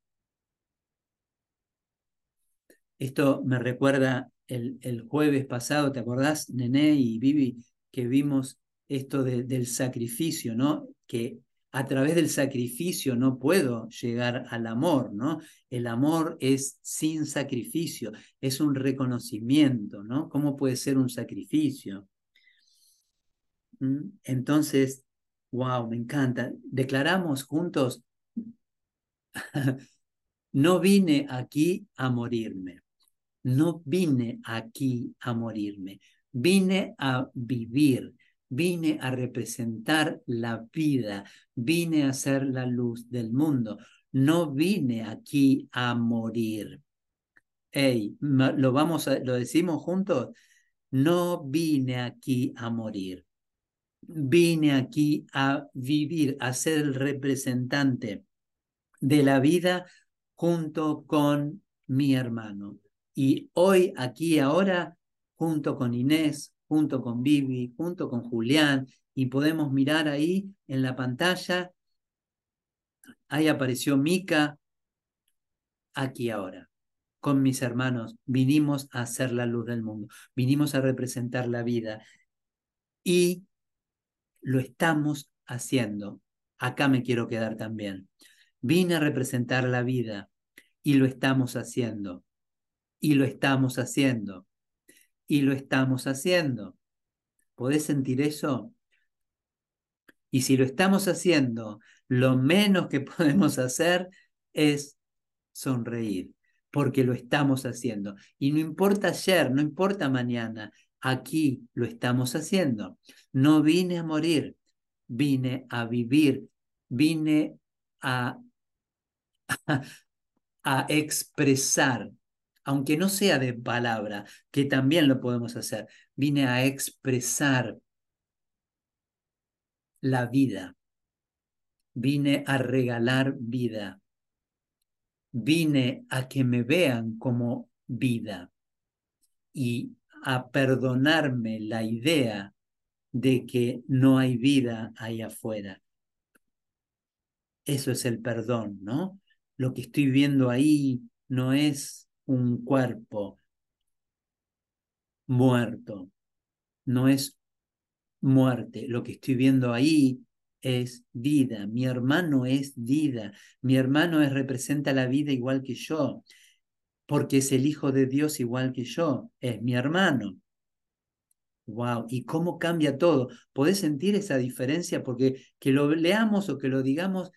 Esto me recuerda el, jueves pasado, ¿te acordás, Nené y Vivi, que vimos esto del sacrificio, ¿no? Que a través del sacrificio no puedo llegar al amor, ¿no? El amor es sin sacrificio, es un reconocimiento, ¿no? ¿Cómo puede ser un sacrificio? ¿Mm? Entonces, wow, me encanta. Declaramos juntos, no vine aquí a morirme, no vine aquí a morirme, vine a vivir vine a representar la vida, vine a ser la luz del mundo, no vine aquí a morir. Hey, lo vamos a, lo decimos juntos, no vine aquí a morir. Vine aquí a vivir, a ser el representante de la vida junto con mi hermano. Y hoy, aquí, ahora, junto con Inés, junto con Vivi, junto con Julián, y podemos mirar ahí en la pantalla, ahí apareció Mica, aquí ahora. Con mis hermanos vinimos a hacer la luz del mundo, vinimos a representar la vida y lo estamos haciendo. Acá me quiero quedar también. Vine a representar la vida y lo estamos haciendo. Y lo estamos haciendo y lo estamos haciendo. ¿Podés sentir eso? Y si lo estamos haciendo, lo menos que podemos hacer es sonreír, porque lo estamos haciendo. Y no importa ayer, no importa mañana, aquí lo estamos haciendo. No vine a morir, vine a vivir, vine a, a, expresar, aunque no sea de palabra, que también lo podemos hacer, vine a expresar la vida, vine a regalar vida, vine a que me vean como vida y a perdonarme la idea de que no hay vida ahí afuera. Eso es el perdón, ¿no? Lo que estoy viendo ahí no es un cuerpo muerto, no es muerte. Lo que estoy viendo ahí es vida. Mi hermano es vida. Mi hermano es, representa la vida igual que yo, porque es el Hijo de Dios igual que yo. Es mi hermano. Wow, y cómo cambia todo. Podés sentir esa diferencia porque que lo leamos o que lo digamos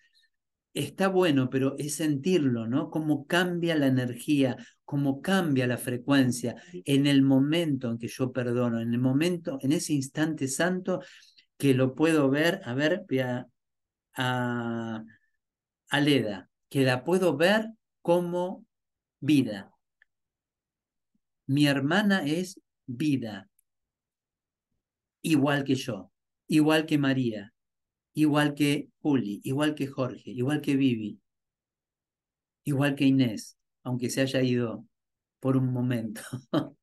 está bueno, pero es sentirlo, ¿no? Cómo cambia la energía, cómo cambia la frecuencia en el momento en que yo perdono, en el momento, en ese instante santo que lo puedo ver, a ver, a, a Leda, que la puedo ver como vida. Mi hermana es vida, igual que yo, igual que María, igual que Juli, igual que Jorge, igual que Vivi, igual que Inés, aunque se haya ido por un momento.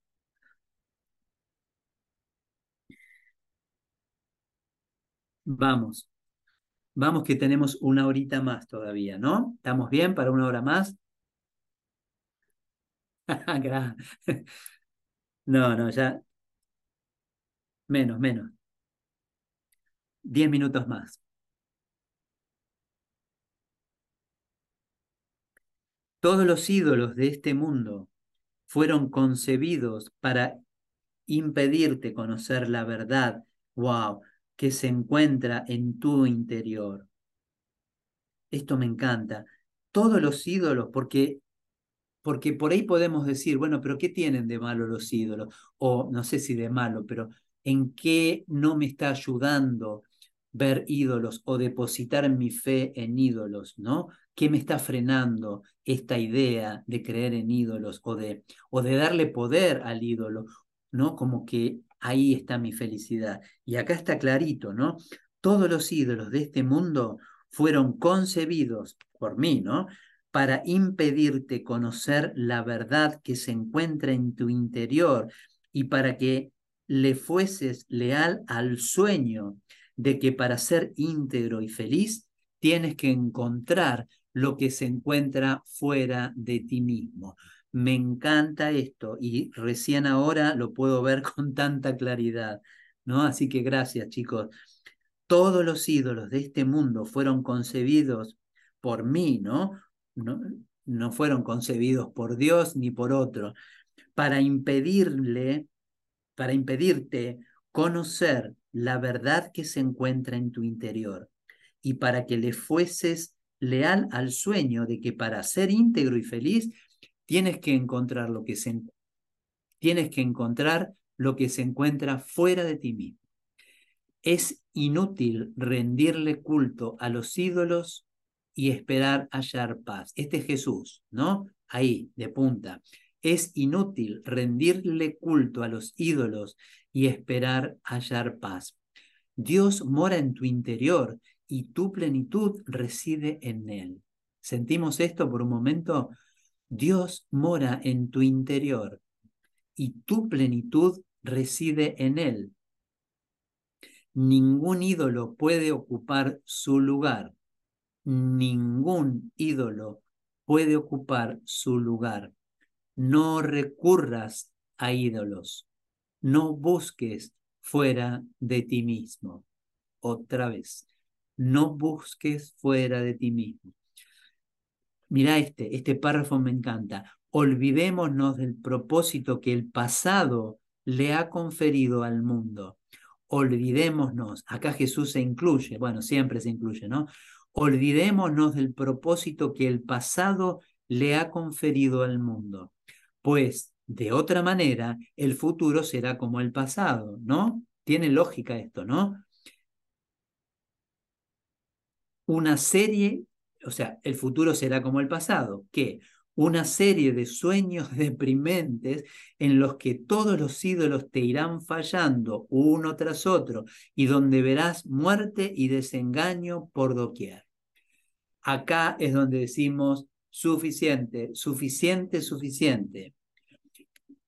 Vamos, vamos que tenemos una horita más todavía, ¿no? ¿Estamos bien para una hora más? no, no, ya. Menos, menos. Diez minutos más. Todos los ídolos de este mundo fueron concebidos para impedirte conocer la verdad, wow, que se encuentra en tu interior. Esto me encanta. Todos los ídolos, porque porque por ahí podemos decir, bueno, pero ¿qué tienen de malo los ídolos? O no sé si de malo, pero ¿en qué no me está ayudando ver ídolos o depositar mi fe en ídolos, ¿no? ¿Qué me está frenando esta idea de creer en ídolos o de, o de darle poder al ídolo, ¿no? Como que ahí está mi felicidad. Y acá está clarito, ¿no? Todos los ídolos de este mundo fueron concebidos por mí, ¿no? Para impedirte conocer la verdad que se encuentra en tu interior y para que le fueses leal al sueño de que para ser íntegro y feliz tienes que encontrar lo que se encuentra fuera de ti mismo. Me encanta esto y recién ahora lo puedo ver con tanta claridad, ¿no? Así que gracias, chicos. Todos los ídolos de este mundo fueron concebidos por mí, ¿no? No, no fueron concebidos por Dios ni por otro, para impedirle, para impedirte conocer la verdad que se encuentra en tu interior y para que le fueses leal al sueño de que para ser íntegro y feliz tienes que encontrar lo que se tienes que encontrar lo que se encuentra fuera de ti mismo. Es inútil rendirle culto a los ídolos y esperar hallar paz. Este es Jesús, ¿no? Ahí, de punta. Es inútil rendirle culto a los ídolos y esperar hallar paz. Dios mora en tu interior y tu plenitud reside en Él. ¿Sentimos esto por un momento? Dios mora en tu interior y tu plenitud reside en Él. Ningún ídolo puede ocupar su lugar. Ningún ídolo puede ocupar su lugar. No recurras a ídolos. No busques fuera de ti mismo. Otra vez, no busques fuera de ti mismo. Mira este, este párrafo me encanta. Olvidémonos del propósito que el pasado le ha conferido al mundo. Olvidémonos, acá Jesús se incluye, bueno, siempre se incluye, ¿no? Olvidémonos del propósito que el pasado le ha conferido al mundo. Pues de otra manera, el futuro será como el pasado, ¿no? Tiene lógica esto, ¿no? Una serie, o sea, el futuro será como el pasado, que una serie de sueños deprimentes en los que todos los ídolos te irán fallando uno tras otro y donde verás muerte y desengaño por doquier. Acá es donde decimos suficiente, suficiente, suficiente.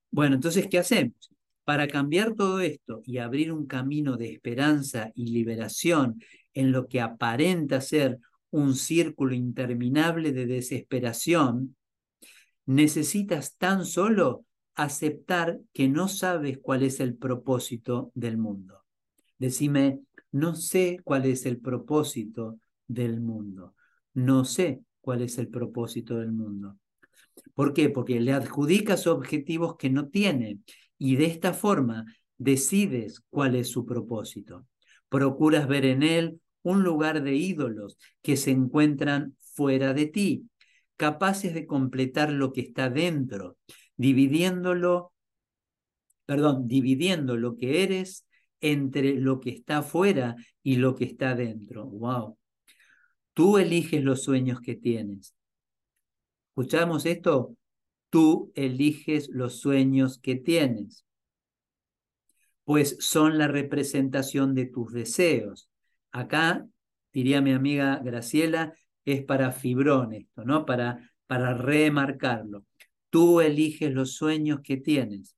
Bueno, entonces, ¿qué hacemos? Para cambiar todo esto y abrir un camino de esperanza y liberación en lo que aparenta ser un círculo interminable de desesperación, necesitas tan solo aceptar que no sabes cuál es el propósito del mundo. Decime, no sé cuál es el propósito del mundo. No sé cuál es el propósito del mundo. ¿Por qué? Porque le adjudicas objetivos que no tiene y de esta forma decides cuál es su propósito. Procuras ver en él un lugar de ídolos que se encuentran fuera de ti, capaces de completar lo que está dentro, dividiéndolo, perdón, dividiendo lo que eres entre lo que está fuera y lo que está dentro. Wow. Tú eliges los sueños que tienes. ¿Escuchamos esto? Tú eliges los sueños que tienes, pues son la representación de tus deseos. Acá, diría mi amiga Graciela, es para fibrón esto, ¿no? Para, para remarcarlo. Tú eliges los sueños que tienes,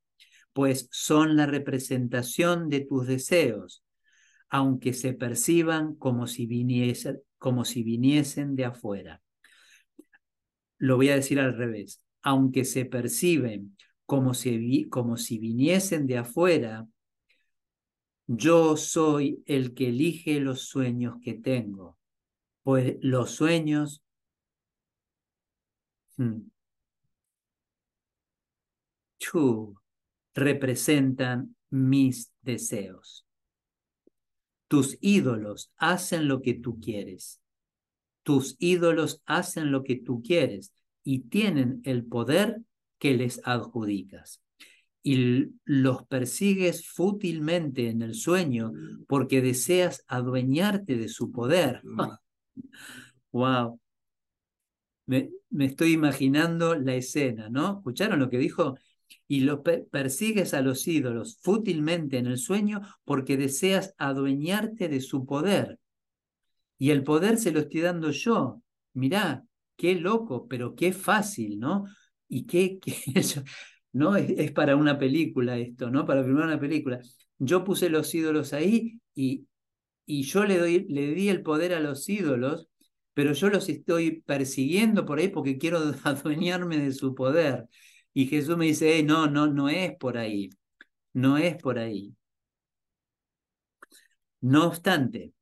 pues son la representación de tus deseos, aunque se perciban como si, viniesen, como si viniesen de afuera. Lo voy a decir al revés. Aunque se perciben como si, como si viniesen de afuera, yo soy el que elige los sueños que tengo, pues los sueños hmm, representan mis deseos. Tus ídolos hacen lo que tú quieres. Tus ídolos hacen lo que tú quieres y tienen el poder que les adjudicas. Y los persigues fútilmente en el sueño porque deseas adueñarte de su poder. wow. Me, me, estoy imaginando la escena, ¿no? ¿Escucharon lo que dijo? Y los persigues a los ídolos fútilmente en el sueño porque deseas adueñarte de su poder. Y el poder se lo estoy dando yo. Mirá, qué loco, pero qué fácil, ¿no? Y qué, ¿no? Es, para una película esto, ¿no? Para filmar una película. Yo puse los ídolos ahí y, y yo le, doy, le di el poder a los ídolos, pero yo los estoy persiguiendo por ahí porque quiero adueñarme de su poder. Y Jesús me dice, no, no, no es por ahí, no es por ahí. No obstante,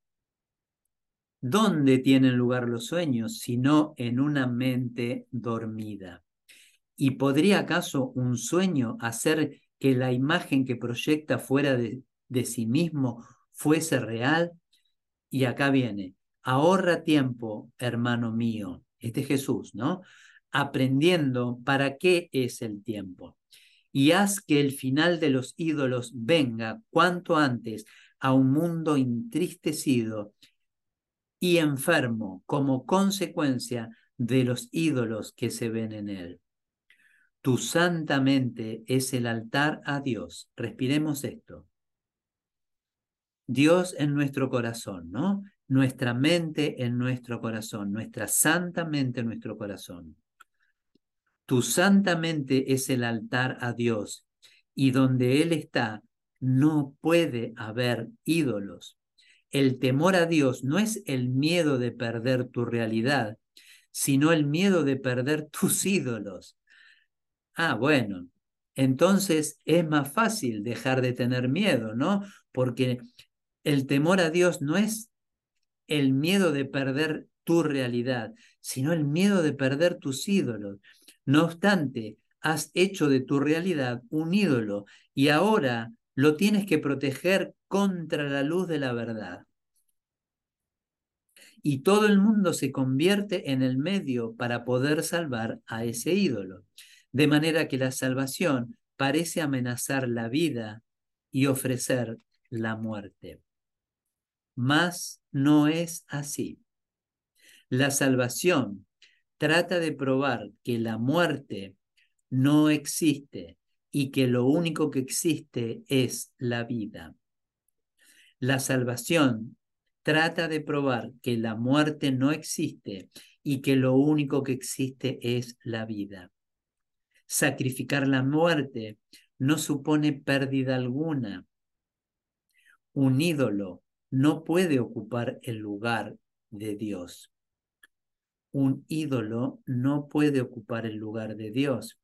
¿Dónde tienen lugar los sueños sino en una mente dormida? ¿Y podría acaso un sueño hacer que la imagen que proyecta fuera de, sí mismo fuese real? Y acá viene, ahorra tiempo, hermano mío, este es Jesús, ¿no? Aprendiendo para qué es el tiempo. Y haz que el final de los ídolos venga cuanto antes a un mundo entristecido y enfermo como consecuencia de los ídolos que se ven en él. Tu santa mente es el altar a Dios. Respiremos esto. Dios en nuestro corazón, ¿no? Nuestra mente en nuestro corazón, nuestra santa mente en nuestro corazón. Tu santa mente es el altar a Dios y donde Él está no puede haber ídolos. El temor a Dios no es el miedo de perder tu realidad, sino el miedo de perder tus ídolos. Ah, bueno, entonces es más fácil dejar de tener miedo, ¿no? Porque el temor a Dios no es el miedo de perder tu realidad, sino el miedo de perder tus ídolos. No obstante, has hecho de tu realidad un ídolo y ahora lo tienes que proteger contra la luz de la verdad. y todo el mundo se convierte en el medio para poder salvar a ese ídolo. De manera que la salvación parece amenazar la vida y ofrecer la muerte. Mas no es así. La salvación trata de probar que la muerte no existe y que lo único que existe es la vida. La salvación trata de probar que la muerte no existe y que lo único que existe es la vida. Sacrificar la muerte no supone pérdida alguna. Un ídolo no puede ocupar el lugar de Dios. Un ídolo no puede ocupar el lugar de Dios.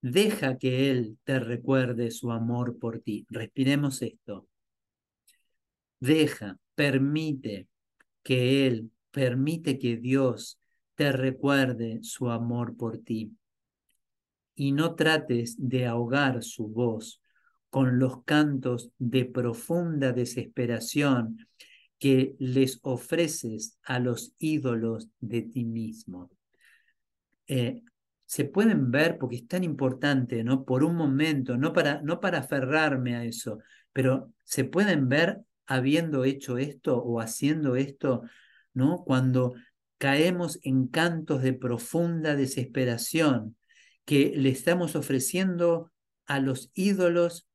Deja que Él te recuerde su amor por ti. Respiremos esto. Deja, permite que Él, permite que Dios te recuerde su amor por ti. Y no trates de ahogar su voz con los cantos de profunda desesperación que les ofreces a los ídolos de ti mismo. Eh, se pueden ver porque es tan importante, ¿no? Por un momento, no para, no para aferrarme a eso, pero se pueden ver habiendo hecho esto o haciendo esto, ¿no? Cuando caemos en cantos de profunda desesperación que le estamos ofreciendo a los ídolos.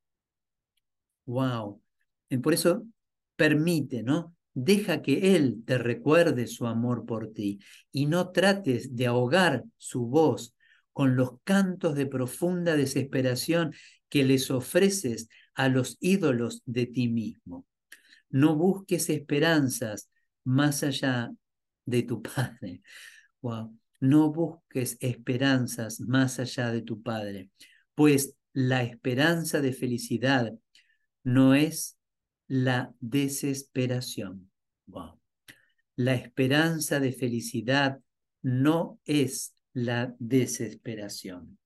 Wow. Por eso permite, ¿no? Deja que Él te recuerde su amor por ti y no trates de ahogar su voz con los cantos de profunda desesperación que les ofreces a los ídolos de ti mismo. No busques esperanzas más allá de tu Padre. No busques esperanzas más allá de tu Padre, pues la esperanza de felicidad no es la desesperación. La esperanza de felicidad no es la desesperación.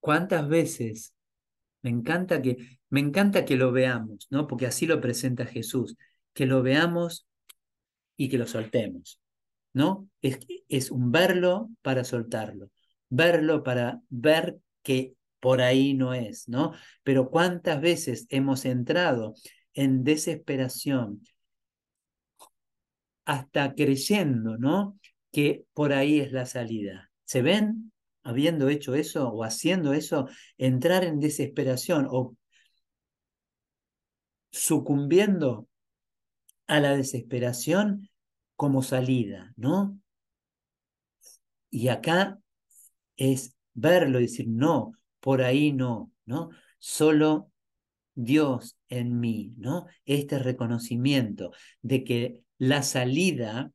¿Cuántas veces? Me encanta que, me encanta que lo veamos, ¿no? Porque así lo presenta Jesús, que lo veamos y que lo soltemos, ¿no? Es, es un verlo para soltarlo, verlo para ver que por ahí no es, ¿no? Pero cuántas veces hemos entrado en desesperación, hasta creyendo, ¿no? Que por ahí es la salida. ¿Se ven habiendo hecho eso o haciendo eso? Entrar en desesperación o sucumbiendo a la desesperación como salida, ¿no? Y acá es verlo y decir, no, por ahí no, ¿no? Solo Dios en mí, ¿no? Este reconocimiento de que la salida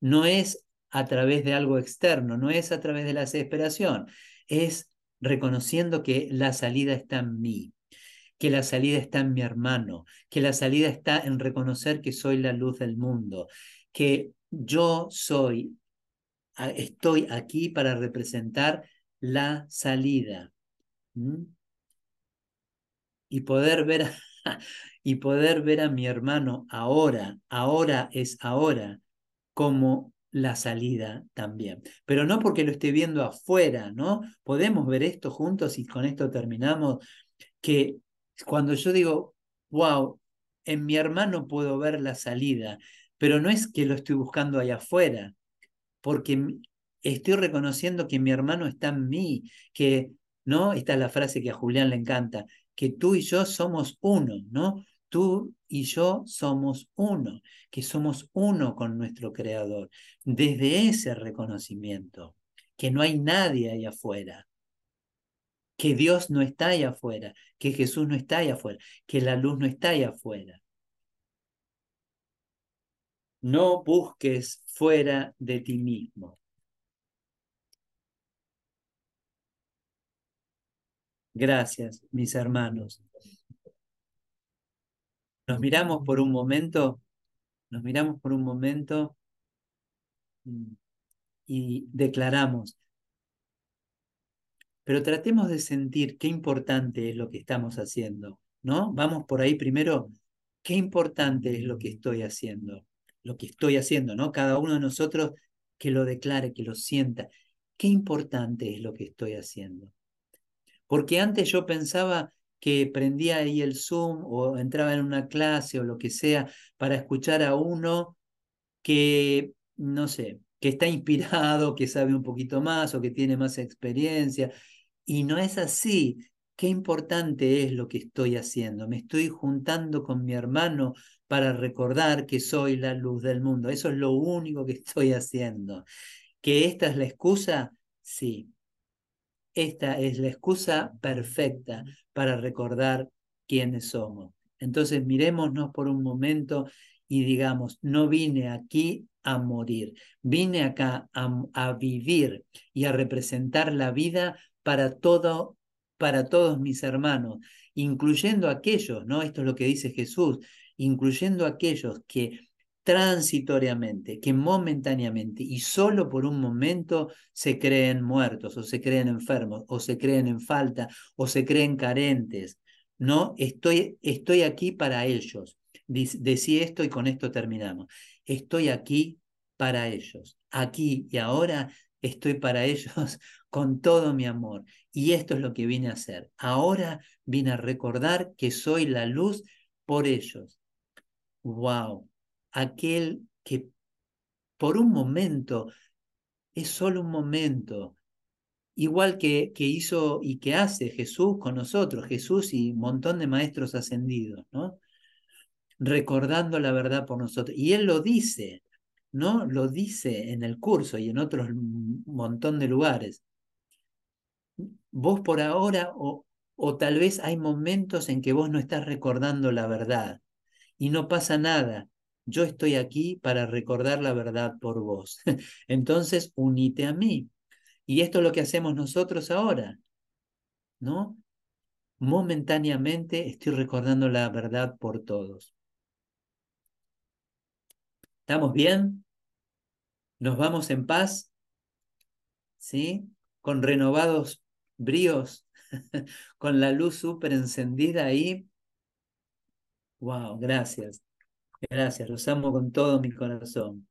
no es a través de algo externo, no es a través de la desesperación, es reconociendo que la salida está en mí, que la salida está en mi hermano, que la salida está en reconocer que soy la luz del mundo, que yo soy, estoy aquí para representar la salida. Y poder ver y poder ver a mi hermano ahora, ahora es ahora, como la salida también. Pero no porque lo esté viendo afuera, ¿no? Podemos ver esto juntos y con esto terminamos, que cuando yo digo, wow, en mi hermano puedo ver la salida, pero no es que lo estoy buscando allá afuera, porque estoy reconociendo que mi hermano está en mí, que, ¿no? Esta es la frase que a Julián le encanta, que tú y yo somos uno, ¿no? Tú y yo somos uno, que somos uno con nuestro Creador. Desde ese reconocimiento, que no hay nadie ahí afuera, que Dios no está ahí afuera, que Jesús no está ahí afuera, que la luz no está ahí afuera. No busques fuera de ti mismo. Gracias, mis hermanos. Nos miramos por un momento, nos miramos por un momento mm, y declaramos, pero tratemos de sentir qué importante es lo que estamos haciendo. ¿no? Vamos por ahí primero, qué importante es lo que estoy haciendo, lo que estoy haciendo, ¿no? Cada uno de nosotros que lo declare, que lo sienta. Qué importante es lo que estoy haciendo. Porque antes yo pensaba que prendía ahí el Zoom o entraba en una clase o lo que sea para escuchar a uno que, no sé, que está inspirado, que sabe un poquito más o que tiene más experiencia. Y no es así. Qué importante es lo que estoy haciendo. Me estoy juntando con mi hermano para recordar que soy la luz del mundo. Eso es lo único que estoy haciendo. ¿Que esta es la excusa? Sí. Esta es la excusa perfecta para recordar quiénes somos. Entonces mirémonos por un momento y digamos, no vine aquí a morir, vine acá a, a vivir y a representar la vida para todo para todos mis hermanos, incluyendo aquellos, ¿no? Esto es lo que dice Jesús, incluyendo aquellos que transitoriamente, que momentáneamente y solo por un momento se creen muertos o se creen enfermos o se creen en falta o se creen carentes. No, estoy, estoy aquí para ellos. Decí esto y con esto terminamos. Estoy aquí para ellos. Aquí y ahora estoy para ellos con todo mi amor. Y esto es lo que vine a hacer. Ahora vine a recordar que soy la luz por ellos. ¡Wow! Aquel que por un momento, es solo un momento, igual que, que hizo y que hace Jesús con nosotros, Jesús y un montón de maestros ascendidos, ¿no? Recordando la verdad por nosotros. Y Él lo dice, ¿no? Lo dice en el curso y en otros montón de lugares vos por ahora o, o tal vez hay momentos en que vos no estás recordando la verdad y no pasa nada. Yo estoy aquí para recordar la verdad por vos. Entonces, unite a mí. Y esto es lo que hacemos nosotros ahora, ¿no? Momentáneamente estoy recordando la verdad por todos. ¿Estamos bien? ¿Nos vamos en paz? ¿Sí? Con renovados bríos, con la luz súper encendida ahí. Wow, gracias. Gracias, los amo con todo mi corazón.